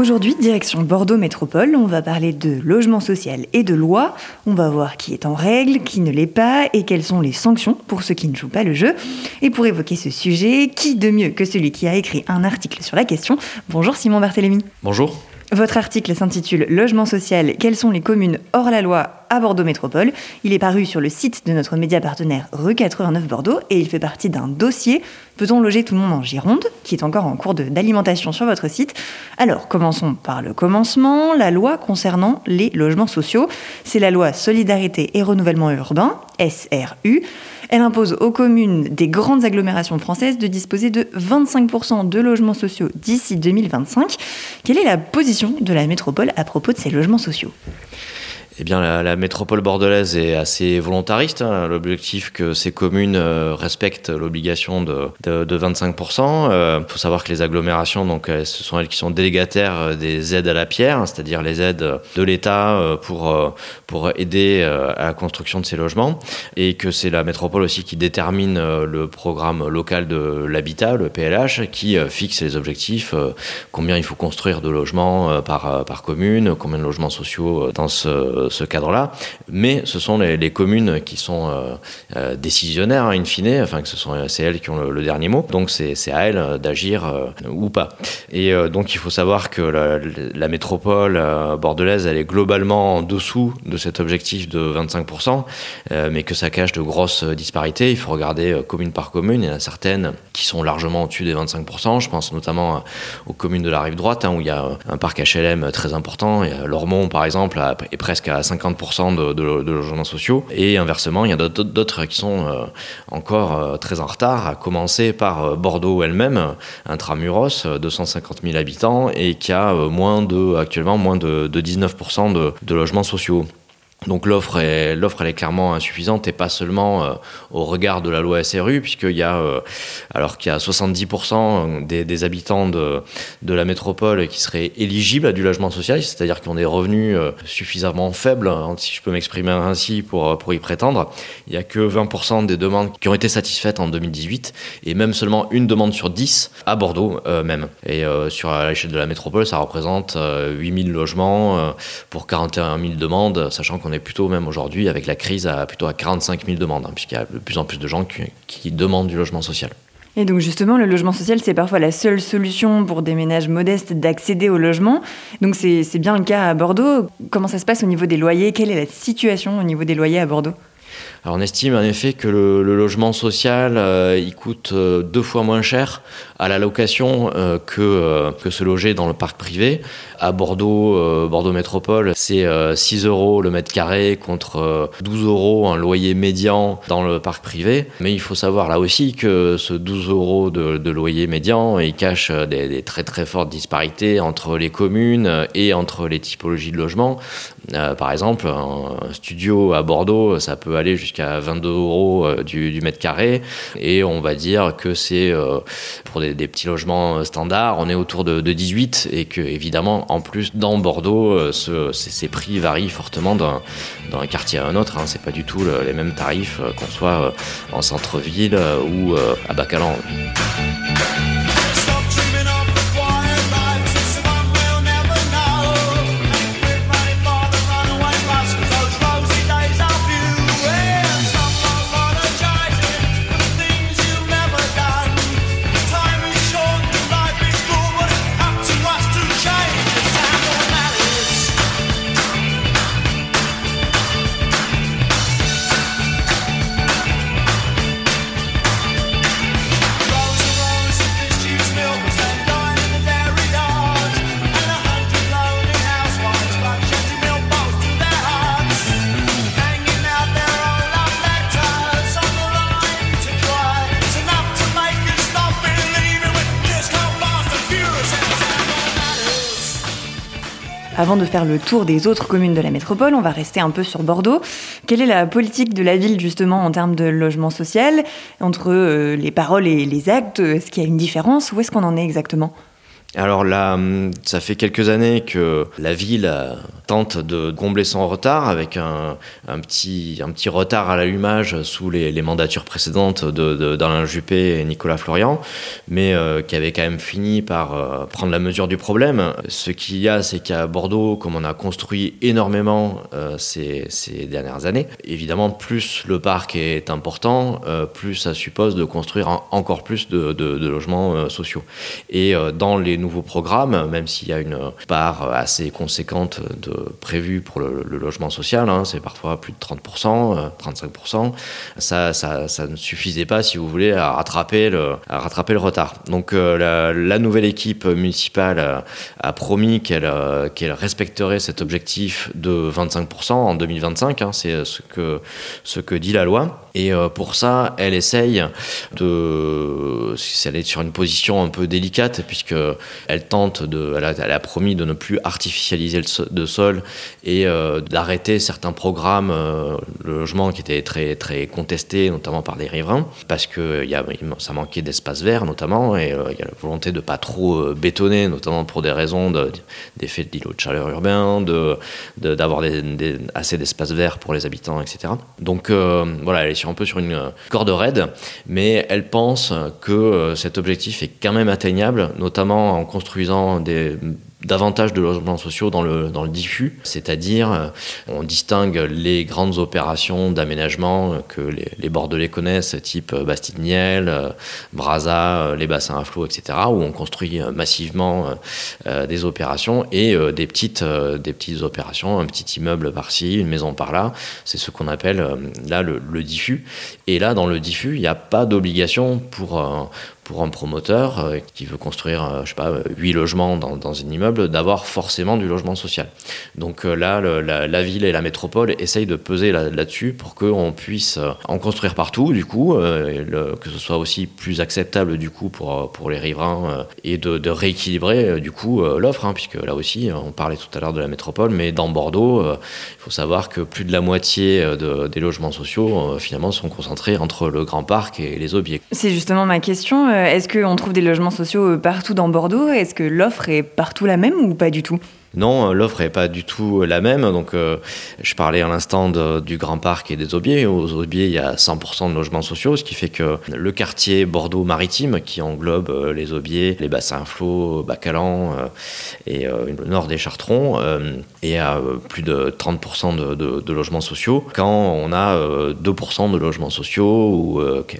Aujourd'hui, direction Bordeaux Métropole, on va parler de logement social et de loi. On va voir qui est en règle, qui ne l'est pas et quelles sont les sanctions pour ceux qui ne jouent pas le jeu. Et pour évoquer ce sujet, qui de mieux que celui qui a écrit un article sur la question? Bonjour Simon Barthélémy. Bonjour. Votre article s'intitule Logement social, quelles sont les communes hors la loi à Bordeaux Métropole Il est paru sur le site de notre média partenaire Rue 89 Bordeaux et il fait partie d'un dossier Peut-on loger tout le monde en Gironde qui est encore en cours d'alimentation sur votre site. Alors, commençons par le commencement, la loi concernant les logements sociaux. C'est la loi Solidarité et Renouvellement Urbain, SRU. Elle impose aux communes des grandes agglomérations françaises de disposer de 25% de logements sociaux d'ici 2025. Quelle est la position de la métropole à propos de ces logements sociaux? Eh bien, la, métropole bordelaise est assez volontariste. Hein. L'objectif que ces communes euh, respectent l'obligation de, de, 25%. Il euh, faut savoir que les agglomérations, donc, euh, ce sont elles qui sont délégataires des aides à la pierre, hein, c'est-à-dire les aides de l'État pour, pour aider à la construction de ces logements, et que c'est la métropole aussi qui détermine le programme local de l'habitat, le PLH, qui fixe les objectifs, combien il faut construire de logements par, par commune, combien de logements sociaux dans ce ce cadre-là, mais ce sont les, communes qui sont euh, euh, décisionnaires, hein, in fine, enfin que ce sont c'est elles qui ont le, dernier mot, donc c'est à elles d'agir euh, ou pas. Et donc il faut savoir que la, métropole bordelaise, elle est globalement en dessous de cet objectif de 25%, mais que ça cache de grosses disparités. Il faut regarder commune par commune, il y en a certaines qui sont largement au-dessus des 25%, je pense notamment aux communes de la rive droite, hein, où il y a un parc HLM très important, Lormont par exemple est presque à 50% de, logements sociaux. Et inversement, il y a d'autres qui sont euh, encore euh, très en retard, à commencer par euh, Bordeaux elle-même, intramuros, 250 000 habitants, et qui a actuellement moins de 19% de logements sociaux. Donc l'offre est, l'offre elle est clairement insuffisante et pas seulement euh, au regard de la loi SRU puisqu'il y a euh, alors qu'il y a 70% des, habitants de, de la métropole qui seraient éligibles à du logement social, c'est-à-dire qui ont des revenus euh, suffisamment faibles, hein, si je peux m'exprimer ainsi, pour, pour y prétendre. Il n'y a que 20% des demandes qui ont été satisfaites en 2018 et même seulement une demande sur 10 à Bordeaux même. Et sur l'échelle de la métropole, ça représente 8000 logements pour 41 000 demandes, sachant qu'on on est plutôt même aujourd'hui avec la crise à plutôt à 45 000 demandes, hein, puisqu'il y a de plus en plus de gens qui, demandent du logement social. Et donc justement, le logement social, c'est parfois la seule solution pour des ménages modestes d'accéder au logement. Donc c'est bien le cas à Bordeaux. Comment ça se passe au niveau des loyers? Quelle est la situation au niveau des loyers à Bordeaux? Alors on estime en effet que le, logement social, euh, il coûte euh, deux fois moins cher à la location euh, que, que se loger dans le parc privé. À Bordeaux, Bordeaux Métropole, c'est 6 euros le mètre carré contre 12 euros un loyer médian dans le parc privé. Mais il faut savoir là aussi que ce 12 euros de, loyer médian, il cache des, très très fortes disparités entre les communes et entre les typologies de logement. par exemple, un studio à Bordeaux, ça peut aller jusqu'à 22 euros euh, du, mètre carré. Et on va dire que c'est euh, pour des, petits logements euh, standards, on est autour de, 18 et que évidemment, en plus, dans Bordeaux, ces, prix varient fortement d'un quartier à un autre. Hein. C'est pas du tout les mêmes tarifs qu'on soit en centre-ville ou à Bacalan. Avant de faire le tour des autres communes de la métropole, on va rester un peu sur Bordeaux. Quelle est la politique de la ville justement en termes de logement social? Entre euh, les paroles et les actes Est-ce qu'il y a une différence? Où est-ce qu'on en est exactement? Alors là, hum, ça fait quelques années que la ville euh, tente de combler son retard avec un, petit, un petit retard à l'allumage sous les, mandatures précédentes d'Alain Juppé et Nicolas Florian, mais euh, qui avait quand même fini par euh, prendre la mesure du problème. Ce qu'il y a, c'est qu'à Bordeaux, comme on a construit énormément ces, dernières années, évidemment, plus le parc est important, plus ça suppose de construire encore plus de, de logements sociaux. Et dans les nouveaux programmes, même s'il y a une part assez conséquente de prévue pour le, logement social, hein, c'est parfois plus de 30%, 35%, euh, ça, ça, ça, ne suffisait pas, si vous voulez, à rattraper le, à rattraper le retard. Donc euh, la, nouvelle équipe municipale a promis qu'elle qu'elle respecterait cet objectif de 25% en 2025, hein, c'est ce que, ce que dit la loi. Et euh, pour ça, elle essaye de. Elle est sur une position un peu délicate, puisque elle tente de. Elle a, promis de ne plus artificialiser le sol et euh, d'arrêter certains programmes euh, de logement qui étaient très, très contestés, notamment par les riverains, parce que a, ça manquait d'espace vert, notamment, et il y a la volonté de pas trop bétonner, notamment pour des raisons d'effet de, d'îlot de chaleur urbain, d'avoir de, assez d'espace vert pour les habitants, etc. Donc voilà, elle est un peu sur une euh, corde raide, mais elle pense que euh, cet objectif est quand même atteignable, notamment en construisant des davantage de logements sociaux dans le, dans le diffus, c'est-à-dire euh, on distingue les grandes opérations d'aménagement que les, Bordelais connaissent, type euh, Bastide-Niel, euh, Brazza, les bassins à flot, etc., où on construit massivement des opérations et des, petites, des petites opérations, un petit immeuble par-ci, une maison par-là, c'est ce qu'on appelle là le, le, diffus. Et là, dans le diffus, il n'y a pas d'obligation pour pour un promoteur euh, qui veut construire, euh, je sais pas, huit logements dans, dans un immeuble, d'avoir forcément du logement social. Donc euh, là, la, ville et la métropole essayent de peser là-dessus pour qu'on puisse en construire partout, du coup, que ce soit aussi plus acceptable, du coup, pour, pour les riverains et de, rééquilibrer, du coup, l'offre, hein, puisque là aussi, on parlait tout à l'heure de la métropole, mais dans Bordeaux, il faut savoir que plus de la moitié des logements sociaux, finalement, sont concentrés entre le Grand Parc et les Aubiers. C'est justement ma question. Euh, est-ce qu'on trouve des logements sociaux euh, partout dans Bordeaux? Est-ce que l'offre est partout la même ou pas du tout? Non, l'offre n'est pas du tout la même. Donc, euh, je parlais à l'instant du Grand Parc et des Aubiers. Aux Aubiers, il y a 100% de logements sociaux, ce qui fait que le quartier Bordeaux-Maritime, qui englobe euh, les Aubiers, les bassins flots, Bacalan euh, et le nord des Chartrons, est à plus de 30% de, logements sociaux, quand on a 2% de logements sociaux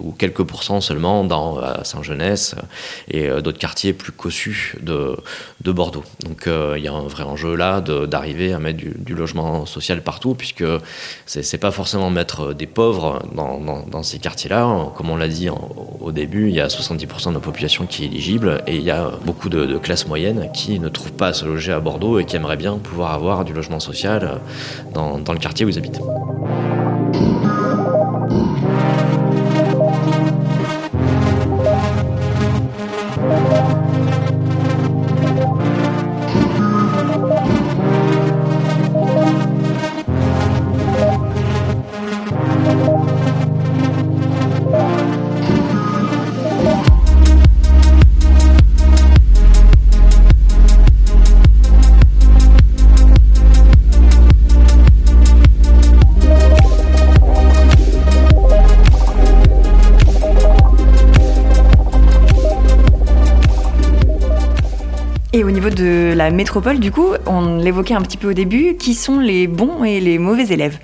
ou, quelques pourcents seulement dans Saint-Genès et d'autres quartiers plus cossus de, de Bordeaux. Donc, il y a vrai enjeu là d'arriver à mettre du, logement social partout, puisque c'est pas forcément mettre des pauvres dans, ces quartiers-là. Comme on l'a dit au début, il y a 70% de la population qui est éligible et il y a beaucoup de, classes moyennes qui ne trouvent pas à se loger à Bordeaux et qui aimeraient bien pouvoir avoir du logement social dans, dans le quartier où ils habitent. Niveau de la métropole, du coup, on l'évoquait un petit peu au début, qui sont les bons et les mauvais élèves?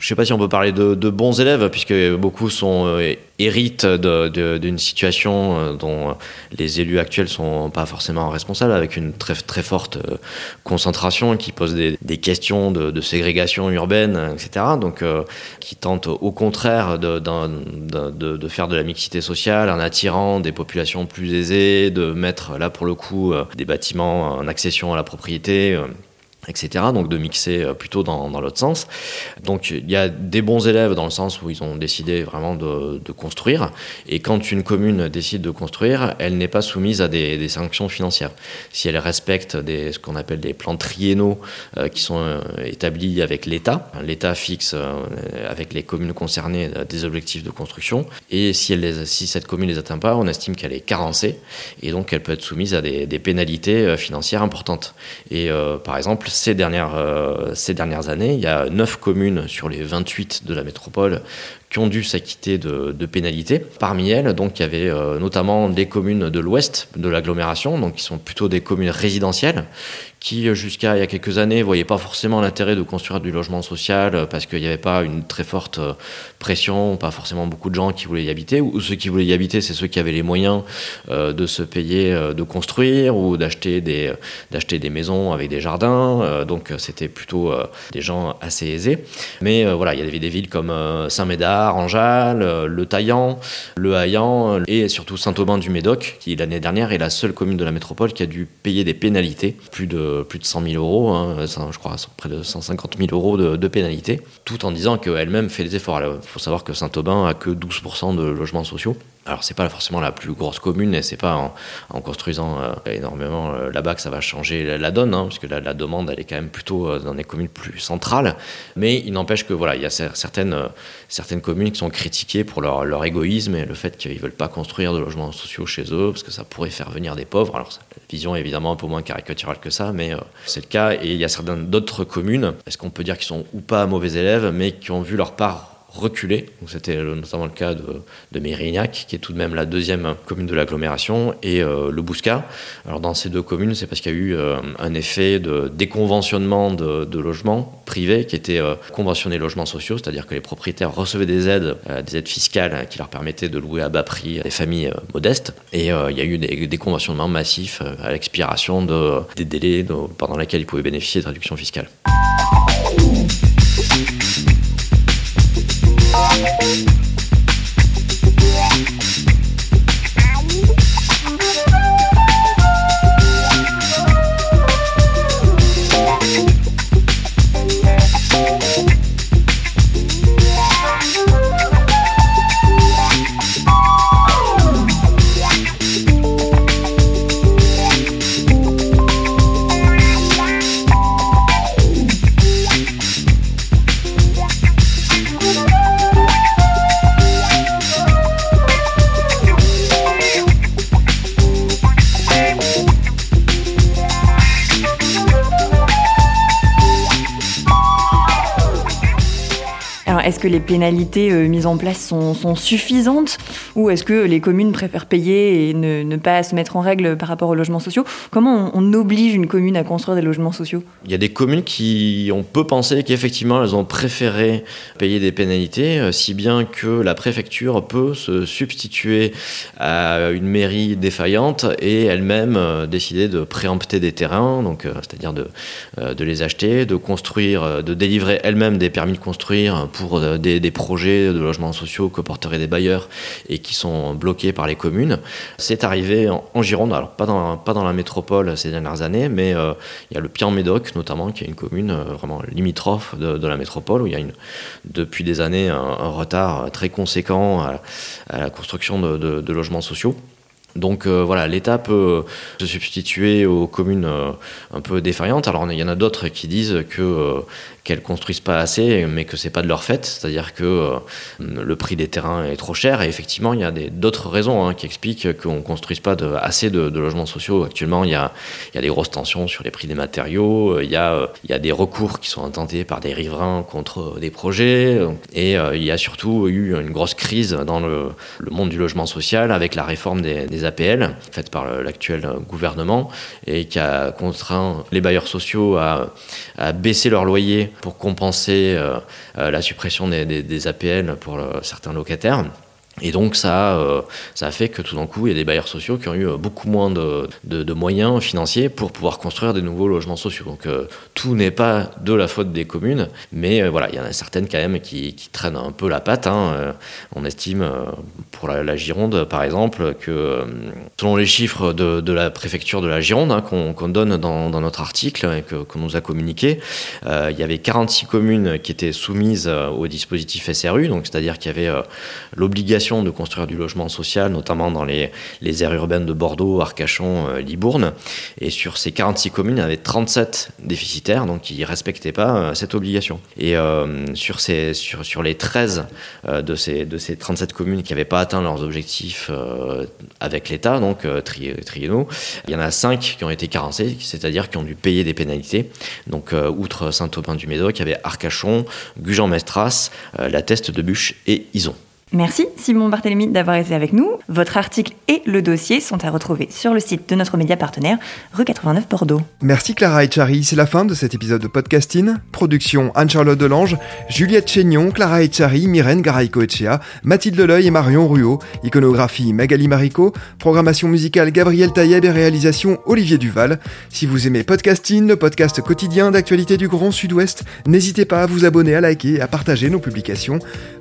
Je ne sais pas si on peut parler de, bons élèves, puisque beaucoup sont euh, héritent d'une situation euh, dont les élus actuels sont pas forcément responsables, avec une très, très forte euh, concentration qui pose des, questions de, ségrégation urbaine, etc. Donc, qui tentent au contraire de, de, faire de la mixité sociale en attirant des populations plus aisées, de mettre là pour le coup des bâtiments en accession à la propriété etc. Donc de mixer euh, plutôt dans, l'autre sens. Donc il y a des bons élèves dans le sens où ils ont décidé vraiment de, construire. Et quand une commune décide de construire, elle n'est pas soumise à des, sanctions financières. Si elle respecte ce qu'on appelle des plans triennaux euh, qui sont euh, établis avec l'État, l'État fixe avec les communes concernées des objectifs de construction. Et si cette commune ne les atteint pas, on estime qu'elle est carencée. Et donc elle peut être soumise à des, des pénalités financières importantes. Et par exemple, ces dernières, euh, ces dernières années, il y a 9 communes sur les 28 de la métropole qui ont dû s'acquitter de, de, pénalités. Parmi elles, donc, il y avait euh, notamment des communes de l'ouest de l'agglomération, donc qui sont plutôt des communes résidentielles, qui jusqu'à il y a quelques années voyaient pas forcément l'intérêt de construire du logement social euh, parce qu'il n'y avait pas une très forte euh, pression, pas forcément beaucoup de gens qui voulaient y habiter, ou ceux qui voulaient y habiter, c'est ceux qui avaient les moyens euh, de se payer, euh, de construire ou d'acheter des, d'acheter des maisons avec des jardins, euh, donc c'était plutôt euh, des gens assez aisés. Mais euh, voilà, il y avait des villes comme Saint-Médard, Anjal, Le Taillan, Le Haillan et surtout Saint-Aubin du Médoc, qui l'année dernière est la seule commune de la métropole qui a dû payer des pénalités, plus de, plus de 100 000 euros, hein, je crois près de 150 000 euros de, de pénalités, tout en disant qu'elle-même fait des efforts. Il faut savoir que Saint-Aubin a que 12% de logements sociaux. Alors c'est pas forcément la plus grosse commune et c'est pas en, construisant euh, énormément euh, là-bas que ça va changer la, donne, hein, parce que la, demande elle est quand même plutôt euh, dans des communes plus centrales. Mais il n'empêche que voilà, il y a certaines, euh, certaines communes qui sont critiquées pour leur, égoïsme et le fait qu'ils veulent pas construire de logements sociaux chez eux parce que ça pourrait faire venir des pauvres. Alors la vision est évidemment un peu moins caricaturale que ça, mais euh, c'est le cas. Et il y a certaines d'autres communes, est-ce qu'on peut dire qu'ils sont ou pas mauvais élèves, mais qui ont vu leur part reculé. C'était notamment le cas de, de Mérignac, qui est tout de même la deuxième commune de l'agglomération, et euh, le Bouscat. Alors dans ces deux communes, c'est parce qu'il y a eu euh, un effet de déconventionnement de, logements privés qui étaient euh, conventionnés logements sociaux, c'est-à-dire que les propriétaires recevaient des aides, des aides fiscales hein, qui leur permettaient de louer à bas prix des familles modestes. Et il y a eu des, des conventionnements massifs à l'expiration de, des délais pendant lesquels ils pouvaient bénéficier de réductions fiscales. Thank you. Est-ce que les pénalités euh, mises en place sont, suffisantes ou est-ce que les communes préfèrent payer et ne, pas se mettre en règle par rapport aux logements sociaux? Comment on, oblige une commune à construire des logements sociaux? Il y a des communes qui, on peut penser qu'effectivement, elles ont préféré payer des pénalités, euh, si bien que la préfecture peut se substituer à une mairie défaillante et elle-même euh, décider de préempter des terrains, c'est-à-dire de, de les acheter, de construire, de délivrer elle-même des permis de construire pour des, des, projets de logements sociaux que porteraient des bailleurs et qui sont bloqués par les communes. C'est arrivé en, Gironde, alors pas dans, pas dans la métropole ces dernières années, mais euh, il y a le Pian-Médoc notamment, qui est une commune euh, vraiment limitrophe de, la métropole, où il y a une, depuis des années un, retard très conséquent à, la construction de logements sociaux. Donc euh, voilà, l'État peut se substituer aux communes euh, un peu défaillantes. Alors il y en a d'autres qui disent que euh, qu'elles construisent pas assez, mais que c'est pas de leur fait, c'est-à-dire que euh, le prix des terrains est trop cher. Et effectivement, il y a d'autres raisons hein, qui expliquent qu'on construise pas assez de, logements sociaux. Actuellement, il y, a, il y a des grosses tensions sur les prix des matériaux. Il y a, il y a des recours qui sont intentés par des riverains contre des projets. Et il y a surtout eu une grosse crise dans le, monde du logement social avec la réforme des APL faite par l'actuel gouvernement et qui a contraint les bailleurs sociaux à, à baisser leur loyer pour compenser euh, euh, la suppression des, APL pour certains locataires Et donc ça, euh, ça a fait que tout d'un coup, il y a des bailleurs sociaux qui ont eu euh, beaucoup moins de, moyens financiers pour pouvoir construire des nouveaux logements sociaux. Donc euh, tout n'est pas de la faute des communes, mais voilà, il y en a certaines quand même qui, traînent un peu la patte. Hein. on estime pour la, Gironde, par exemple, que selon les chiffres de, la préfecture de la Gironde hein, qu'on donne dans, dans, notre article et qu'on nous a communiqué, il y avait 46 communes qui étaient soumises au dispositif SRU, donc c'est-à-dire qu'il y avait l'obligation de construire du logement social, notamment dans les, les aires urbaines de Bordeaux, Arcachon, euh, Libourne. Et sur ces 46 communes, il y avait 37 déficitaires, donc qui ne respectaient pas euh, cette obligation. Et euh, sur, ces, sur, sur les 13 de, ces, de ces 37 communes qui n'avaient pas atteint leurs objectifs avec l'État, donc tri, triennaux, il y en a 5 qui ont été carencés, c'est-à-dire qui ont dû payer des pénalités. Donc, outre Saint-Aubin-du-Médoc, il y avait Arcachon, Gujan-Mestras, La Teste de Bûche et Ison. Merci Simon Barthélemy d'avoir été avec nous. Votre article et le dossier sont à retrouver sur le site de notre média partenaire, rue 89 Bordeaux. Merci Clara Echari, c'est la fin de cet épisode de podcasting. Production Anne-Charlotte Delange, Juliette Chénion, Clara Echari, Myrène Garaïco-Echea, Mathilde Leleuil et Marion Ruot, iconographie Magali Marico, programmation musicale Gabriel Taïeb et réalisation Olivier Duval. Si vous aimez podcasting, le podcast quotidien d'actualité du Grand Sud-Ouest, n'hésitez pas à vous abonner, à liker et à partager nos publications.